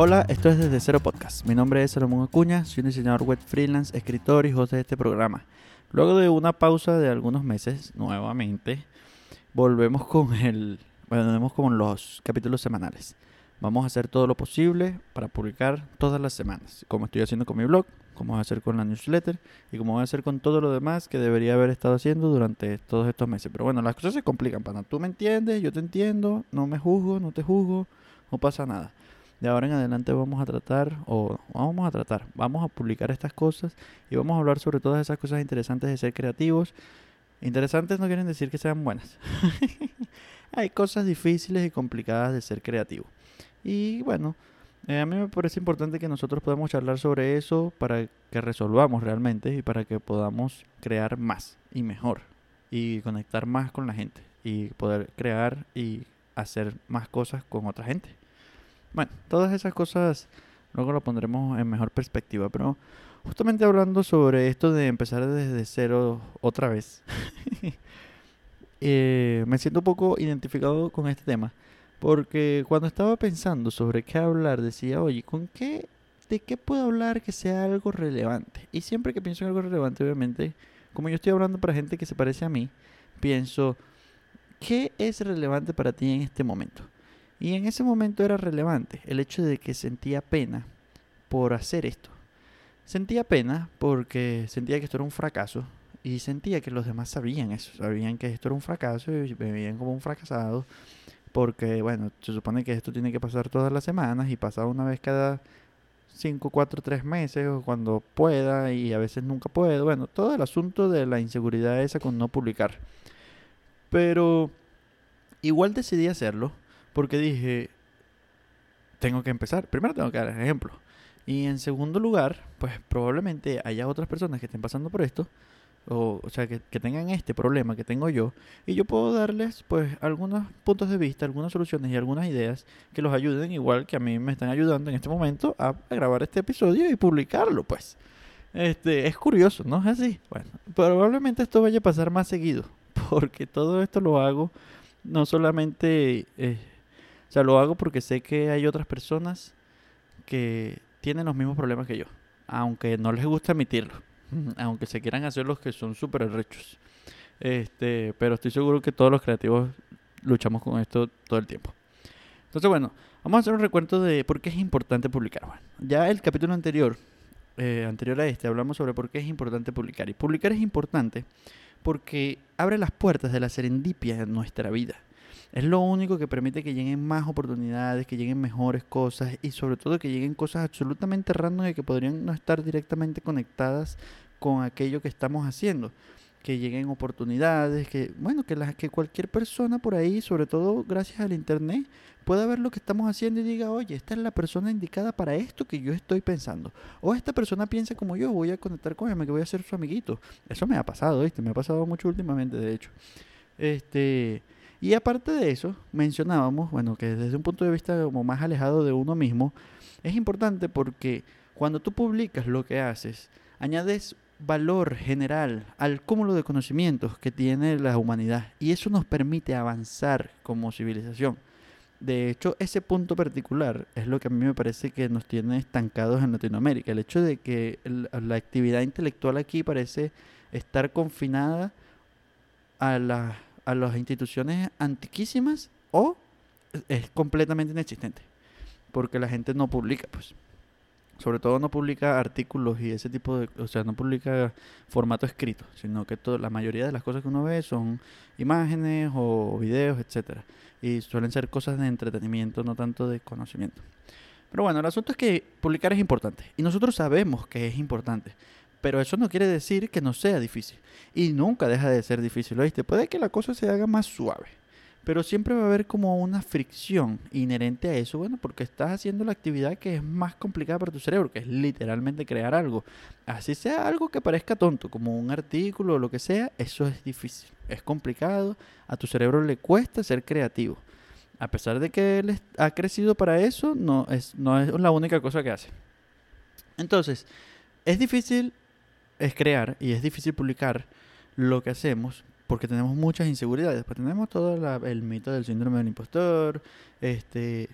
Hola, esto es Desde Cero Podcast. Mi nombre es Salomón Acuña, soy un diseñador web freelance, escritor y host de este programa. Luego de una pausa de algunos meses, nuevamente, volvemos con el, volvemos con los capítulos semanales. Vamos a hacer todo lo posible para publicar todas las semanas, como estoy haciendo con mi blog, como voy a hacer con la newsletter y como voy a hacer con todo lo demás que debería haber estado haciendo durante todos estos meses. Pero bueno, las cosas se complican, pana. Tú me entiendes, yo te entiendo, no me juzgo, no te juzgo, no pasa nada. De ahora en adelante vamos a tratar, o vamos a tratar, vamos a publicar estas cosas y vamos a hablar sobre todas esas cosas interesantes de ser creativos. Interesantes no quieren decir que sean buenas. Hay cosas difíciles y complicadas de ser creativo. Y bueno, eh, a mí me parece importante que nosotros podamos charlar sobre eso para que resolvamos realmente y para que podamos crear más y mejor y conectar más con la gente y poder crear y hacer más cosas con otra gente. Bueno, todas esas cosas luego lo pondremos en mejor perspectiva, pero justamente hablando sobre esto de empezar desde cero otra vez, eh, me siento un poco identificado con este tema, porque cuando estaba pensando sobre qué hablar, decía, oye, ¿con qué, de qué puedo hablar que sea algo relevante? Y siempre que pienso en algo relevante, obviamente, como yo estoy hablando para gente que se parece a mí, pienso, ¿qué es relevante para ti en este momento? Y en ese momento era relevante el hecho de que sentía pena por hacer esto. Sentía pena porque sentía que esto era un fracaso y sentía que los demás sabían eso, sabían que esto era un fracaso y me veían como un fracasado porque, bueno, se supone que esto tiene que pasar todas las semanas y pasaba una vez cada 5, 4, 3 meses o cuando pueda y a veces nunca puedo. Bueno, todo el asunto de la inseguridad esa con no publicar. Pero igual decidí hacerlo porque dije, tengo que empezar. Primero tengo que dar ejemplo. Y en segundo lugar, pues probablemente haya otras personas que estén pasando por esto. O, o sea, que, que, tengan este problema que tengo yo. Y yo puedo darles, pues, algunos puntos de vista, algunas soluciones y algunas ideas que los ayuden, igual que a mí me están ayudando en este momento a, a grabar este episodio y publicarlo, pues. Este, es curioso, ¿no? Es así. Bueno, probablemente esto vaya a pasar más seguido. Porque todo esto lo hago no solamente... Eh, o sea, lo hago porque sé que hay otras personas que tienen los mismos problemas que yo, aunque no les gusta admitirlo, aunque se quieran hacer los que son súper rechos. Este, pero estoy seguro que todos los creativos luchamos con esto todo el tiempo. Entonces, bueno, vamos a hacer un recuento de por qué es importante publicar. Bueno, ya el capítulo anterior, eh, anterior a este, hablamos sobre por qué es importante publicar. Y publicar es importante porque abre las puertas de la serendipia en nuestra vida. Es lo único que permite que lleguen más oportunidades, que lleguen mejores cosas y sobre todo que lleguen cosas absolutamente random y que podrían no estar directamente conectadas con aquello que estamos haciendo. Que lleguen oportunidades, que bueno, que, las, que cualquier persona por ahí, sobre todo gracias al internet, pueda ver lo que estamos haciendo y diga, oye, esta es la persona indicada para esto que yo estoy pensando. O esta persona piensa como yo, voy a conectar con él, que voy a ser su amiguito. Eso me ha pasado, ¿viste? Me ha pasado mucho últimamente, de hecho. Este, y aparte de eso, mencionábamos, bueno, que desde un punto de vista como más alejado de uno mismo, es importante porque cuando tú publicas lo que haces, añades valor general al cúmulo de conocimientos que tiene la humanidad y eso nos permite avanzar como civilización. De hecho, ese punto particular es lo que a mí me parece que nos tiene estancados en Latinoamérica. El hecho de que la actividad intelectual aquí parece estar confinada a la a las instituciones antiquísimas o es completamente inexistente. Porque la gente no publica, pues. Sobre todo no publica artículos y ese tipo de... O sea, no publica formato escrito, sino que todo, la mayoría de las cosas que uno ve son imágenes o videos, etcétera Y suelen ser cosas de entretenimiento, no tanto de conocimiento. Pero bueno, el asunto es que publicar es importante. Y nosotros sabemos que es importante. Pero eso no quiere decir que no sea difícil. Y nunca deja de ser difícil, ¿oíste? Puede que la cosa se haga más suave. Pero siempre va a haber como una fricción inherente a eso, bueno, porque estás haciendo la actividad que es más complicada para tu cerebro, que es literalmente crear algo. Así sea algo que parezca tonto, como un artículo o lo que sea, eso es difícil, es complicado, a tu cerebro le cuesta ser creativo. A pesar de que él ha crecido para eso, no es, no es la única cosa que hace. Entonces, es difícil es crear y es difícil publicar lo que hacemos porque tenemos muchas inseguridades. Pues tenemos todo el mito del síndrome del impostor, este,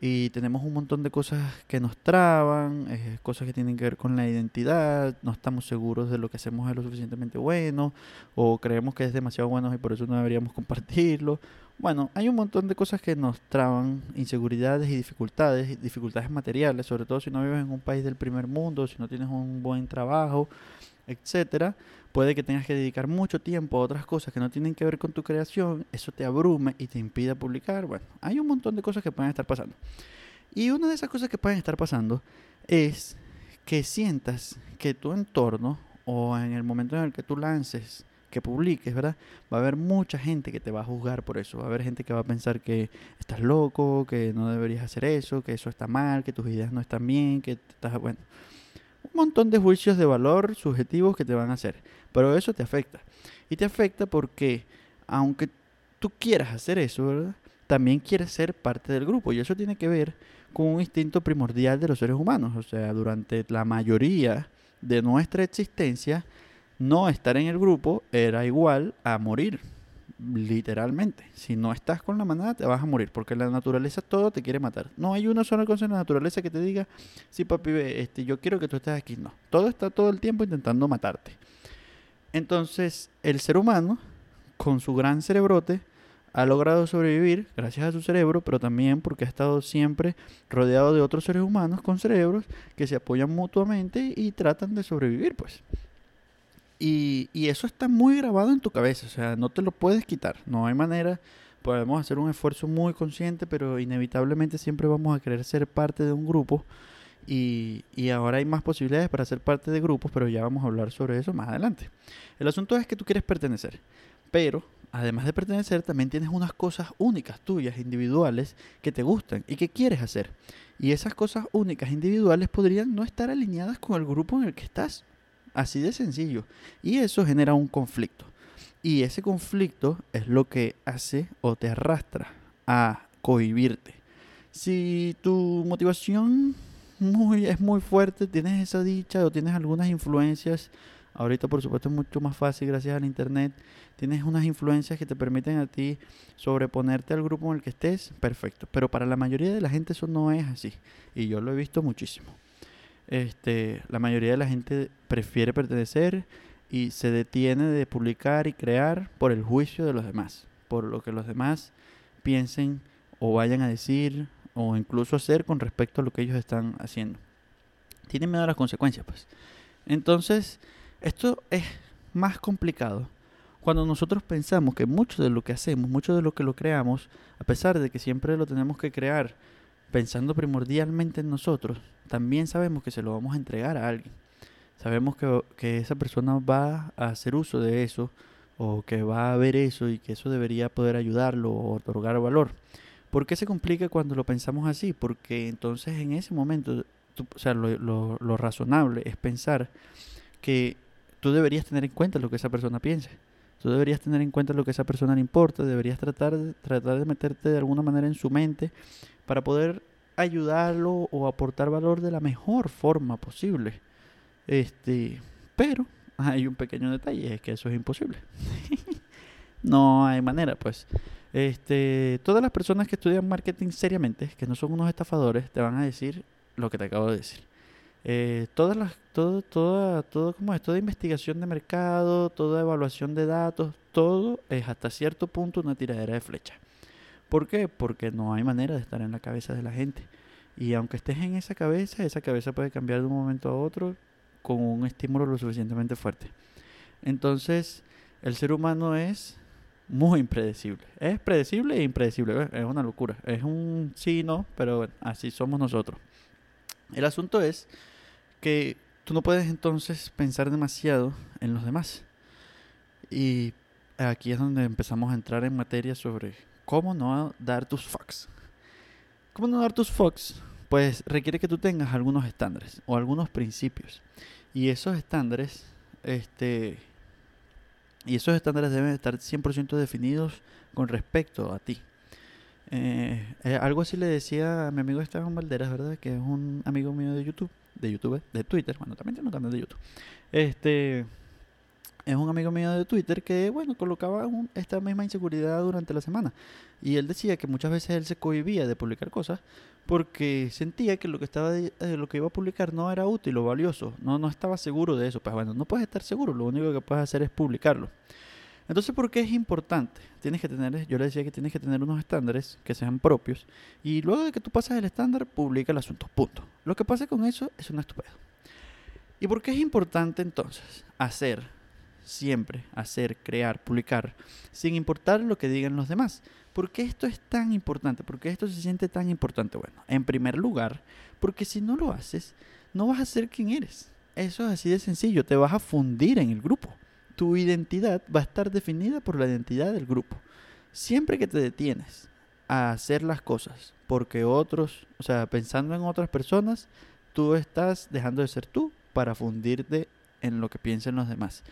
y tenemos un montón de cosas que nos traban, eh, cosas que tienen que ver con la identidad, no estamos seguros de lo que hacemos es lo suficientemente bueno o creemos que es demasiado bueno y por eso no deberíamos compartirlo. Bueno, hay un montón de cosas que nos traban, inseguridades y dificultades, dificultades materiales, sobre todo si no vives en un país del primer mundo, si no tienes un buen trabajo, etcétera. Puede que tengas que dedicar mucho tiempo a otras cosas que no tienen que ver con tu creación, eso te abrume y te impida publicar. Bueno, hay un montón de cosas que pueden estar pasando. Y una de esas cosas que pueden estar pasando es que sientas que tu entorno o en el momento en el que tú lances, que publiques, ¿verdad? Va a haber mucha gente que te va a juzgar por eso. Va a haber gente que va a pensar que estás loco, que no deberías hacer eso, que eso está mal, que tus ideas no están bien, que estás, bueno, un montón de juicios de valor subjetivos que te van a hacer. Pero eso te afecta. Y te afecta porque, aunque tú quieras hacer eso, ¿verdad? También quieres ser parte del grupo. Y eso tiene que ver con un instinto primordial de los seres humanos. O sea, durante la mayoría de nuestra existencia, no estar en el grupo era igual a morir literalmente. Si no estás con la manada, te vas a morir, porque la naturaleza todo te quiere matar. No hay una sola cosa en la naturaleza que te diga, sí, papi, este, yo quiero que tú estés aquí. No, todo está todo el tiempo intentando matarte. Entonces, el ser humano, con su gran cerebrote, ha logrado sobrevivir gracias a su cerebro, pero también porque ha estado siempre rodeado de otros seres humanos con cerebros que se apoyan mutuamente y tratan de sobrevivir, pues. Y, eso está muy grabado en tu cabeza, o sea, no te lo puedes quitar, no hay manera. Podemos hacer un esfuerzo muy consciente, pero inevitablemente siempre vamos a querer ser parte de un grupo. Y, y, ahora hay más posibilidades para ser parte de grupos, pero ya vamos a hablar sobre eso más adelante. El asunto es que tú quieres pertenecer, pero además de pertenecer, también tienes unas cosas únicas tuyas, individuales, que te gustan y que quieres hacer. Y esas cosas únicas, individuales, podrían no estar alineadas con el grupo en el que estás. Así de sencillo. Y eso genera un conflicto. Y ese conflicto es lo que hace o te arrastra a cohibirte. Si tu motivación muy, es muy fuerte, tienes esa dicha o tienes algunas influencias, ahorita por supuesto es mucho más fácil gracias al internet, tienes unas influencias que te permiten a ti sobreponerte al grupo en el que estés, perfecto. Pero para la mayoría de la gente eso no es así. Y yo lo he visto muchísimo este, la mayoría de la gente prefiere pertenecer y se detiene de publicar y crear por el juicio de los demás, por lo que los demás piensen o vayan a decir o incluso hacer con respecto a lo que ellos están haciendo. Tienen miedo a las consecuencias, pues. Entonces, esto es más complicado cuando nosotros pensamos que mucho de lo que hacemos, mucho de lo que lo creamos, a pesar de que siempre lo tenemos que crear pensando primordialmente en nosotros, también sabemos que se lo vamos a entregar a alguien. Sabemos que, que, esa persona va a hacer uso de eso o que va a ver eso y que eso debería poder ayudarlo o otorgar valor. ¿Por qué se complica cuando lo pensamos así? Porque entonces en ese momento, o sea, lo, lo, razonable es pensar que tú deberías tener en cuenta lo que esa persona piense. Tú deberías tener en cuenta lo que a esa persona le importa, deberías tratar tratar de meterte de alguna manera en su mente para poder ayudarlo o aportar valor de la mejor forma posible. Este, pero hay un pequeño detalle, es que eso es imposible. no hay manera, pues. Este, todas las personas que estudian marketing seriamente, que no son unos estafadores, te van a decir lo que te acabo de decir. Eh, todas las, todo, toda, todo como es, toda investigación de mercado, toda evaluación de datos, todo es hasta cierto punto una tiradera de flecha. ¿Por qué? Porque no hay manera de estar en la cabeza de la gente. Y aunque estés en esa cabeza, esa cabeza puede cambiar de un momento a otro con un estímulo lo suficientemente fuerte. Entonces, el ser humano es muy impredecible. Es predecible e impredecible. Es una locura. Es un sí no, pero así somos nosotros. El asunto es que tú no puedes entonces pensar demasiado en los demás. Y aquí es donde empezamos a entrar en materia sobre ¿Cómo no dar tus fucks? ¿Cómo no dar tus fucks? Pues requiere que tú tengas algunos estándares o algunos principios. Y esos estándares, este, y esos estándares deben estar 100% definidos con respecto a ti. Eh, eh, algo así le decía a mi amigo Esteban Valderas, ¿verdad? Que es un amigo mío de YouTube, de YouTube, de Twitter, bueno, también tiene un canal de YouTube. Este, es un amigo mío de Twitter que, bueno, colocaba esta misma inseguridad durante la semana. Y él decía que muchas veces él se cohibía de publicar cosas porque sentía que lo que estaba eh, lo que iba a publicar no era útil o valioso. No, no estaba seguro de eso. Pues bueno, no puedes estar seguro, lo único que puedes hacer es publicarlo. Entonces, ¿por qué es importante? Tienes que tener, yo le decía que tienes que tener unos estándares que sean propios y luego de que tú pasas el estándar, publica el asunto. Punto. Lo que pase con eso es una estupidez. ¿Y por qué es importante entonces hacer siempre, hacer, crear, publicar, sin importar lo que digan los demás? ¿Por qué esto es tan importante? ¿Por qué esto se siente tan importante? Bueno, en primer lugar, porque si no lo haces, no vas a ser quien eres. Eso es así de sencillo, te vas a fundir en el grupo. Tu identidad va a estar definida por la identidad del grupo. Siempre que te detienes a hacer las cosas porque otros, o sea, pensando en otras personas, tú estás dejando de ser tú para fundirte en lo que piensen los demás.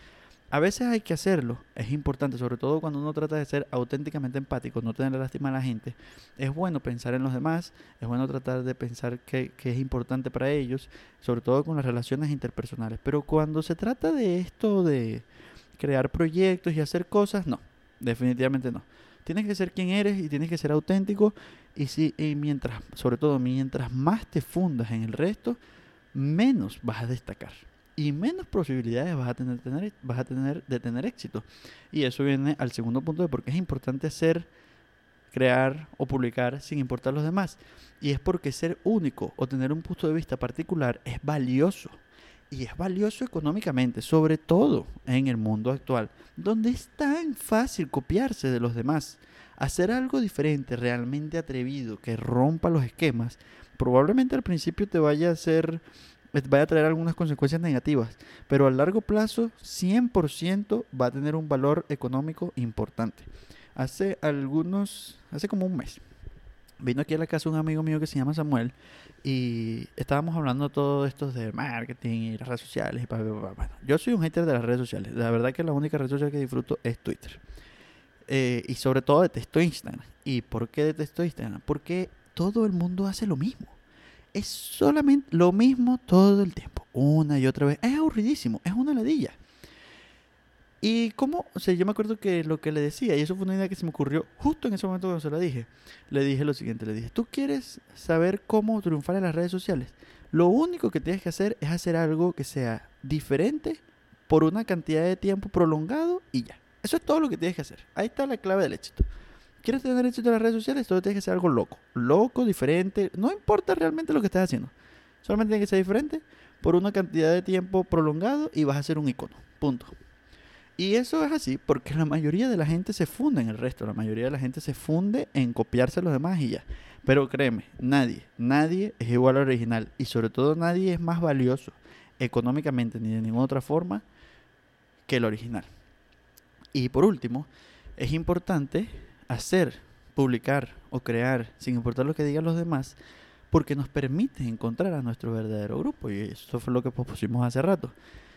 A veces hay que hacerlo, es importante, sobre todo cuando uno trata de ser auténticamente empático, no tener lástima a la gente. Es bueno pensar en los demás, es bueno tratar de pensar que, es importante para ellos, sobre todo con las relaciones interpersonales. Pero cuando se trata de esto de crear proyectos y hacer cosas, no, definitivamente no. Tienes que ser quien eres y tienes que ser auténtico y, si, y mientras, sobre todo mientras más te fundas en el resto, menos vas a destacar y menos posibilidades vas a tener, vas a tener de tener éxito. Y eso viene al segundo punto de por qué es importante hacer, crear o publicar sin importar los demás. Y es porque ser único o tener un punto de vista particular es valioso. Y es valioso económicamente, sobre todo en el mundo actual, donde es tan fácil copiarse de los demás. Hacer algo diferente, realmente atrevido, que rompa los esquemas, probablemente al principio te vaya a hacer vaya a traer algunas consecuencias negativas, pero a largo plazo 100% va a tener un valor económico importante. Hace algunos, hace como un mes, vino aquí a la casa un amigo mío que se llama Samuel y estábamos hablando todo esto de marketing y las redes sociales. Y yo soy un hater de las redes sociales. La verdad que la única red social que disfruto es Twitter. Eh, y sobre todo detesto Instagram. ¿Y por qué detesto Instagram? Porque todo el mundo hace lo mismo es solamente lo mismo todo el tiempo, una y otra vez. Es aburridísimo, es una ladilla. Y como, o sea, yo me acuerdo que lo que le decía, y eso fue una idea que se me ocurrió justo en ese momento cuando se la dije, le dije lo siguiente, le dije, ¿tú quieres saber cómo triunfar en las redes sociales? Lo único que tienes que hacer es hacer algo que sea diferente por una cantidad de tiempo prolongado y ya. Eso es todo lo que tienes que hacer. Ahí está la clave del éxito. ¿Quieres tener éxito en las redes sociales? Todo tiene que ser algo loco. Loco, diferente. No importa realmente lo que estés haciendo. Solamente tiene que ser diferente por una cantidad de tiempo prolongado y vas a ser un icono. Punto. Y eso es así porque la mayoría de la gente se funde en el resto. La mayoría de la gente se funde en copiarse a los demás y ya. Pero créeme, nadie, nadie es igual al original. Y sobre todo nadie es más valioso económicamente ni de ninguna otra forma que el original. Y por último, es importante hacer, publicar o crear, sin importar lo que digan los demás, porque nos permite encontrar a nuestro verdadero grupo. Y eso fue lo que propusimos hace rato.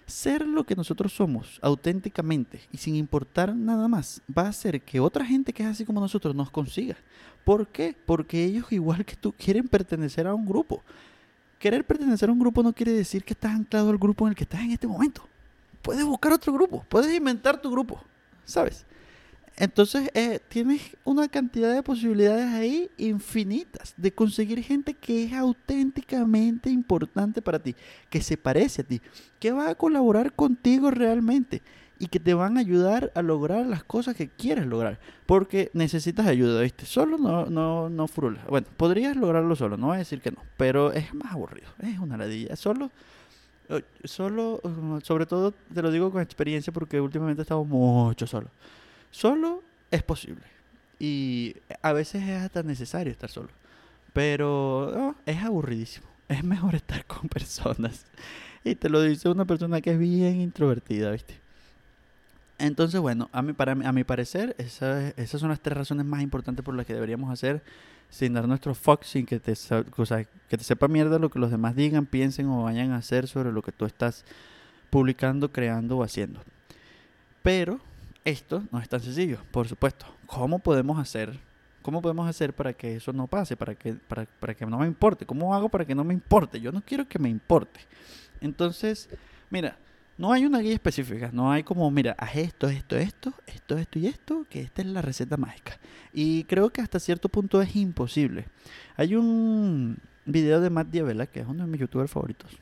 Ser lo que nosotros somos auténticamente y sin importar nada más va a hacer que otra gente que es así como nosotros nos consiga. ¿Por qué? Porque ellos, igual que tú, quieren pertenecer a un grupo. Querer pertenecer a un grupo no quiere decir que estás anclado al grupo en el que estás en este momento. Puedes buscar otro grupo, puedes inventar tu grupo, ¿sabes? Entonces eh, tienes una cantidad de posibilidades ahí infinitas de conseguir gente que es auténticamente importante para ti, que se parece a ti, que va a colaborar contigo realmente y que te van a ayudar a lograr las cosas que quieres lograr. Porque necesitas ayuda, ¿viste? Solo no, no, no frula. Bueno, podrías lograrlo solo, no voy a decir que no, pero es más aburrido, es una ladilla. Solo, eh, solo, sobre todo te lo digo con experiencia porque últimamente he estado mucho solo. Solo es posible. Y a veces es hasta necesario estar solo. Pero es aburridísimo. Es mejor estar con personas. Y te lo dice una persona que es bien introvertida, ¿viste? Entonces, bueno, a mi, para, a mi parecer, esas, esas son las tres razones más importantes por las que deberíamos hacer sin dar nuestro fuck, sin que te, que te sepa mierda lo que los demás digan, piensen o vayan a hacer sobre lo que tú estás publicando, creando o haciendo. Pero esto no es tan sencillo, por supuesto. ¿Cómo podemos hacer? ¿Cómo podemos hacer para que eso no pase? Para que, para, para que no me importe. ¿Cómo hago para que no me importe? Yo no quiero que me importe. Entonces, mira, No hay una guía específica, no hay como, mira, haz esto, esto, esto, esto, esto y esto, que esta es la receta mágica. Y creo que hasta cierto punto es imposible. Hay un video de Matt Diavela, que es uno de mis youtubers favoritos,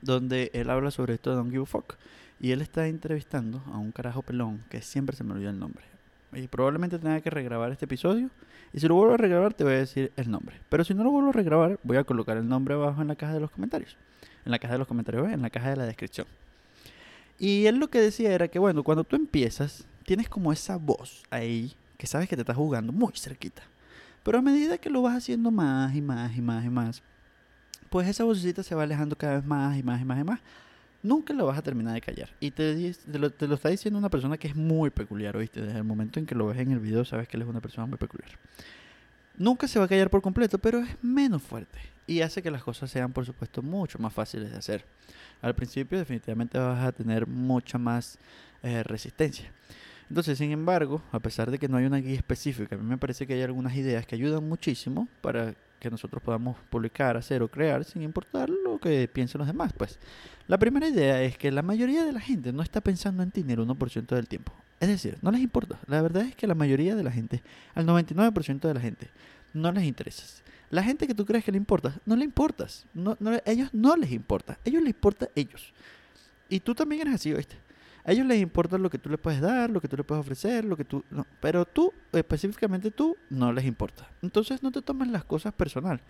donde él habla sobre esto de Don't Give a Fuck. Y él está entrevistando a un carajo pelón, que siempre se me olvida el nombre. Y probablemente tenga que regrabar este episodio. Y si lo vuelvo a regrabar, te voy a decir el nombre. Pero si no lo vuelvo a regrabar, voy a colocar el nombre abajo en la caja de los comentarios. En la caja de los comentarios, en la caja de la descripción. Y él lo que decía era que, bueno, cuando tú empiezas, tienes como esa voz ahí, que sabes que te estás jugando muy cerquita. Pero a medida que lo vas haciendo más y más y más y más, pues esa vocecita se va alejando cada vez más y más y más y más nunca lo vas a terminar de callar. Y te, lo, te, lo, está diciendo una persona que es muy peculiar, ¿oíste? Desde el momento en que lo ves en el video sabes que él es una persona muy peculiar. Nunca se va a callar por completo, pero es menos fuerte. Y hace que las cosas sean, por supuesto, mucho más fáciles de hacer. Al principio definitivamente vas a tener mucha más eh, resistencia. Entonces, sin embargo, a pesar de que no hay una guía específica, a mí me parece que hay algunas ideas que ayudan muchísimo para que nosotros podamos publicar, hacer o crear sin importar lo que piensen los demás. Pues la primera idea es que la mayoría de la gente no está pensando en ti ni el 1% del tiempo. Es decir, no les importa. La verdad es que la mayoría de la gente, al 99% de la gente, no les interesas. La gente que tú crees que le importa, no le importas. No, no, ellos no les importa. Ellos les importa ellos. Y tú también eres así, ¿viste? A ellos les importa lo que tú les puedes dar, lo que tú les puedes ofrecer, lo que tú... No, pero tú, específicamente tú, no les importa. Entonces no te tomes las cosas personal.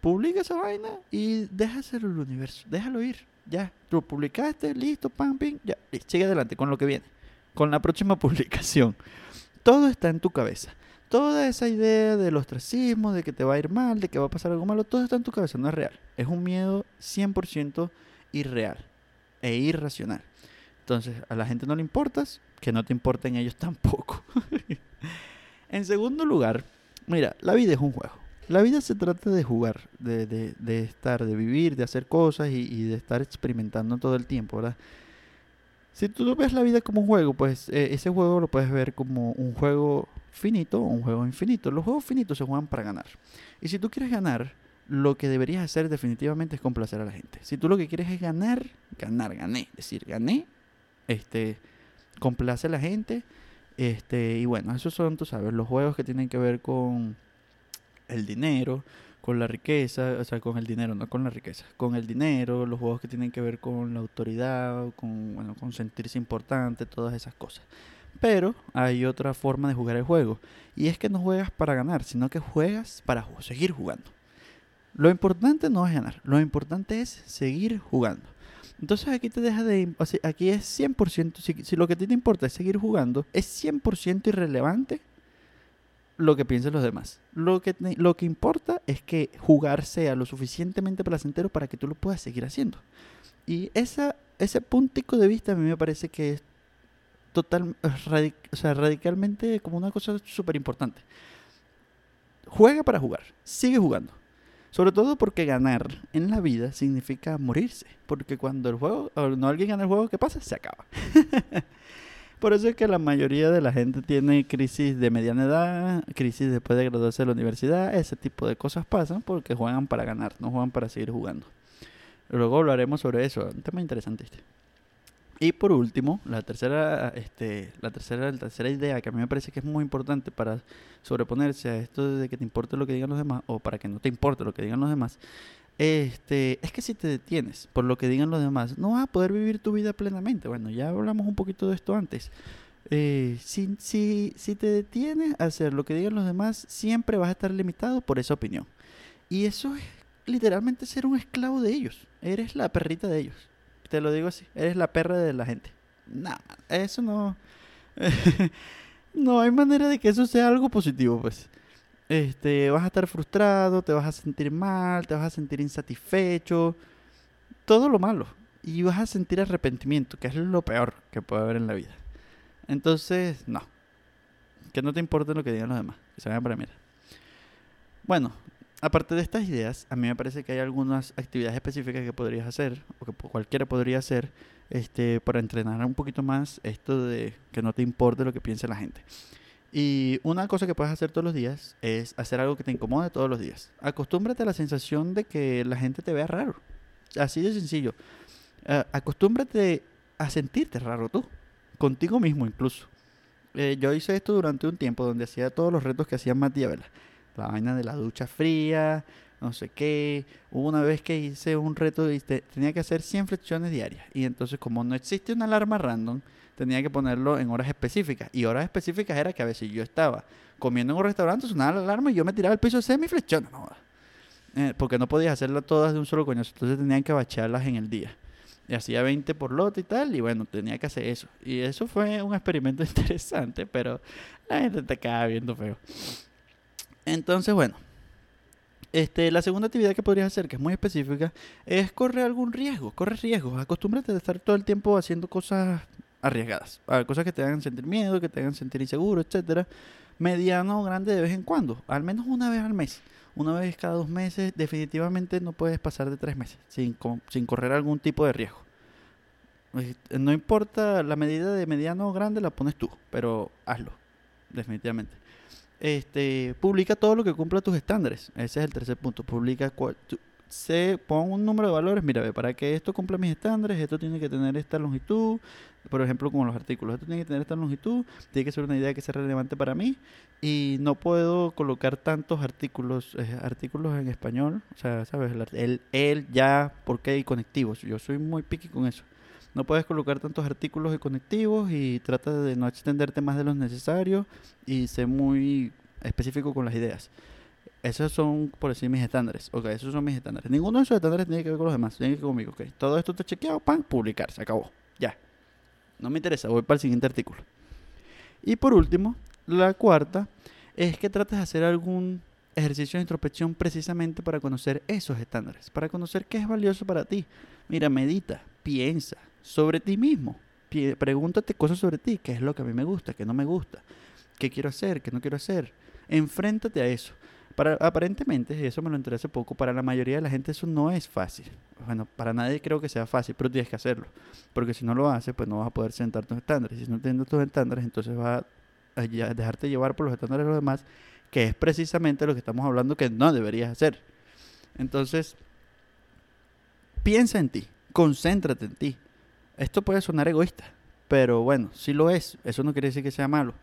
Publica esa vaina y déjaselo al universo. Déjalo ir. Ya, tú publicaste, listo, pam, pim, ya. Sigue adelante con lo que viene. Con la próxima publicación. Todo está en tu cabeza. Toda esa idea del ostracismo, de que te va a ir mal, de que va a pasar algo malo, todo está en tu cabeza, no es real. Es un miedo 100% irreal e irracional. Entonces, a la gente no le importas, que no te importen ellos tampoco. en segundo lugar, mira, la vida es un juego. La vida se trata de jugar, de, de, de estar, de vivir, de hacer cosas y, de estar experimentando todo el tiempo, ¿verdad? Si tú ves la vida como un juego, pues eh, ese juego lo puedes ver como un juego finito o un juego infinito. Los juegos finitos se juegan para ganar. Y si tú quieres ganar, lo que deberías hacer definitivamente es complacer a la gente. Si tú lo que quieres es ganar, ganar, gané. Es decir, gané, este, complace a la gente. Este, y bueno, esos son, tú sabes, los juegos que tienen que ver con el dinero, con la riqueza, o sea, con el dinero, no con la riqueza, con el dinero, los juegos que tienen que ver con la autoridad, con, bueno, con sentirse importante, todas esas cosas. Pero hay otra forma de jugar el juego, y es que no juegas para ganar, sino que juegas para seguir jugando. Lo importante no es ganar, lo importante es seguir jugando. Entonces aquí te deja de... Aquí es 100%, si, si lo que a ti te importa es seguir jugando, es 100% irrelevante lo que piensen los demás. Lo que, lo que importa es que jugar sea lo suficientemente placentero para que tú lo puedas seguir haciendo. Y esa, ese puntico de vista a mí me parece que es total, o sea, radicalmente como una cosa súper importante. Juega para jugar, sigue jugando. Sobre todo porque ganar en la vida significa morirse. Porque cuando el juego, o no alguien gana el juego, ¿qué pasa? Se acaba. Por eso es que la mayoría de la gente tiene crisis de mediana edad, crisis después de graduarse de la universidad, ese tipo de cosas pasan porque juegan para ganar, no juegan para seguir jugando. Luego hablaremos sobre eso, un tema interesante este. Y por último, la tercera, este, la tercera, la tercera idea que a mí me parece que es muy importante para sobreponerse a esto de que te importe lo que digan los demás, o para que no te importe lo que digan los demás, este, es que si te detienes por lo que digan los demás, no vas a poder vivir tu vida plenamente. Bueno, ya hablamos un poquito de esto antes. Eh, si, si, si te detienes a hacer lo que digan los demás, siempre vas a estar limitado por esa opinión. Y eso es literalmente ser un esclavo de ellos. Eres la perrita de ellos. Te lo digo así, eres la perra de la gente. No, eso no... no hay manera de que eso sea algo positivo, pues. Este, vas a estar frustrado, te vas a sentir mal, te vas a sentir insatisfecho, todo lo malo. Y vas a sentir arrepentimiento, que es lo peor que puede haber en la vida. Entonces, no. Que no te importe lo que digan los demás, que se vayan para mí. Bueno, aparte de estas ideas, a mí me parece que hay algunas actividades específicas que podrías hacer, o que cualquiera podría hacer, este, para entrenar un poquito más esto de que no te importe lo que piense la gente. Y una cosa que puedes hacer todos los días es hacer algo que te incomode todos los días. Acostúmbrate a la sensación de que la gente te vea raro. Así de sencillo. eh, acostúmbrate a sentirte raro tú, contigo mismo incluso. Eh, yo hice esto durante un tiempo donde hacía todos los retos que hacía Matías Vela. La vaina de la ducha fría, no sé qué. Hubo una vez que hice un reto y tenía que hacer 100 flexiones diarias. Y entonces como no existe una alarma random, tenía que ponerlo en horas específicas. Y horas específicas era que a veces yo estaba comiendo en un restaurante, sonaba la alarma y yo me tiraba al piso de mi flexión. No, eh, porque no podías hacerlas todas de un solo coñazo. Entonces tenían que bacharlas en el día. Y hacía 20 por lote y tal. Y bueno, tenía que hacer eso. Y eso fue un experimento interesante, pero la gente te acaba viendo feo. Entonces, bueno. Este, la segunda actividad que podrías hacer, que es muy específica, es correr algún riesgo. Corre riesgos. Acostúmbrate a estar todo el tiempo haciendo cosas arriesgadas. cosas que te hagan sentir miedo, que te hagan sentir inseguro, etcétera. Mediano o grande de vez en cuando. Al menos una vez al mes una vez cada dos meses, definitivamente no puedes pasar de tres meses sin, sin correr algún tipo de riesgo. No importa la medida de mediano o grande, la pones tú, pero hazlo, definitivamente. Este, publica todo lo que cumpla tus estándares. Ese es el tercer punto. Publica se pon un número de valores, mira, ve, para que esto cumpla mis estándares, esto tiene que tener esta longitud, por ejemplo, como los artículos, esto tiene que tener esta longitud, tiene que ser una idea que sea relevante para mí. Y no puedo colocar tantos artículos, eh, artículos en español, o sea, sabes, el, el, ya, por qué y conectivos, yo soy muy picky con eso. No puedes colocar tantos artículos y conectivos y trata de no extenderte más de lo necesario y ser muy específico con las ideas. Esos son, por decir, mis estándares. Ok, esos son mis estándares. Ninguno de esos estándares tiene que ver con los demás. Tiene que ver conmigo. Ok, todo esto está chequeado. Pan, publicar. Se acabó. Ya. No me interesa. Voy para el siguiente artículo. Y por último, la cuarta es que trates de hacer algún ejercicio de introspección precisamente para conocer esos estándares. Para conocer qué es valioso para ti. Mira, medita, piensa sobre ti mismo. Pregúntate cosas sobre ti. ¿Qué es lo que a mí me gusta? ¿Qué no me gusta? ¿Qué quiero hacer? ¿Qué no quiero hacer? Enfréntate a eso. Para, aparentemente, y eso me lo enteré hace poco, para la mayoría de la gente eso no es fácil. Bueno, para nadie creo que sea fácil, pero tienes que hacerlo. Porque si no lo haces, pues no vas a poder sentar tus estándares. Si no tienes tus estándares, entonces vas a, dejarte llevar por los estándares de los demás, que es precisamente lo que estamos hablando que no deberías hacer. Entonces, piensa en ti, concéntrate en ti. Esto puede sonar egoísta, pero bueno, si lo es, eso no quiere decir que sea malo.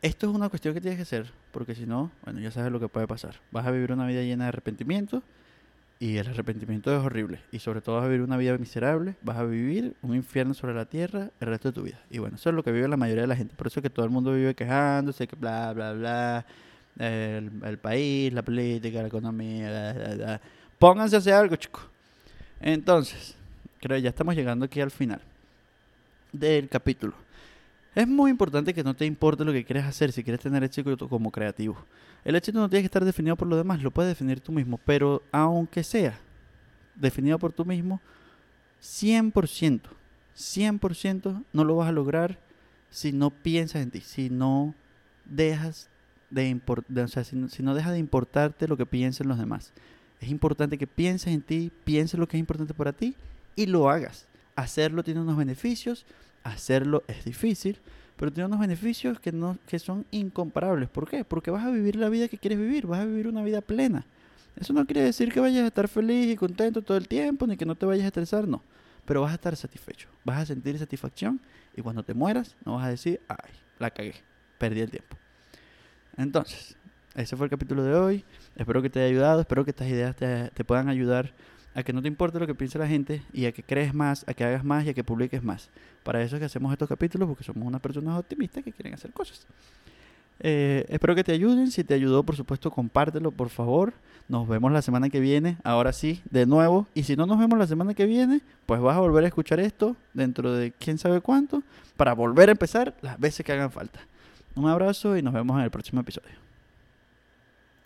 Esto es una cuestión que tienes que hacer, porque si no, bueno, ya sabes lo que puede pasar. Vas a vivir una vida llena de arrepentimiento y el arrepentimiento es horrible. Y sobre todo vas a vivir una vida miserable, vas a vivir un infierno sobre la tierra el resto de tu vida. Y bueno, eso es lo que vive la mayoría de la gente. Por eso es que todo el mundo vive quejándose, que bla, bla, bla, el, país, la política, la economía, bla, bla, bla. Pónganse a hacer algo, chicos. Entonces, creo ya estamos llegando aquí al final del capítulo. Es muy importante que no te importe lo que quieres hacer si quieres tener éxito como creativo. El éxito no tiene que estar definido por lo demás, lo puedes definir tú mismo, pero aunque sea definido por tú mismo, 100%, 100% no lo vas a lograr si no piensas en ti, si no dejas de, o sea, si si no dejas de importarte lo que piensen los demás. Es importante que pienses en ti, pienses lo que es importante para ti y lo hagas. Hacerlo tiene unos beneficios, hacerlo es difícil, pero tiene unos beneficios que, no, que son incomparables. ¿Por qué? Porque vas a vivir la vida que quieres vivir, vas a vivir una vida plena. Eso no quiere decir que vayas a estar feliz y contento todo el tiempo, ni que no te vayas a estresar, no. Pero vas a estar satisfecho, vas a sentir satisfacción y cuando te mueras no vas a decir, ay, la cagué, perdí el tiempo. Entonces, ese fue el capítulo de hoy. Espero que te haya ayudado, espero que estas ideas te, te puedan ayudar a que no te importe lo que piense la gente y a que crees más, a que hagas más y a que publiques más. Para eso es que hacemos estos capítulos, porque somos unas personas optimistas que quieren hacer cosas. Eh, espero que te ayuden. Si te ayudó, por supuesto, compártelo, por favor. Nos vemos la semana que viene. Ahora sí, de nuevo. Y si no nos vemos la semana que viene, pues vas a volver a escuchar esto dentro de quién sabe cuánto para volver a empezar las veces que hagan falta. Un abrazo y nos vemos en el próximo episodio.